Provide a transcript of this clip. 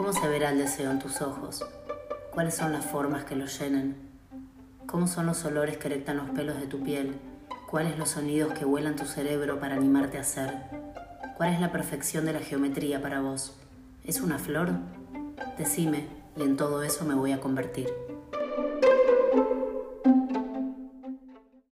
Cómo se verá el deseo en tus ojos? ¿Cuáles son las formas que lo llenan? ¿Cómo son los olores que erectan los pelos de tu piel? ¿Cuáles los sonidos que vuelan tu cerebro para animarte a ser? ¿Cuál es la perfección de la geometría para vos? ¿Es una flor? Decime, y en todo eso me voy a convertir.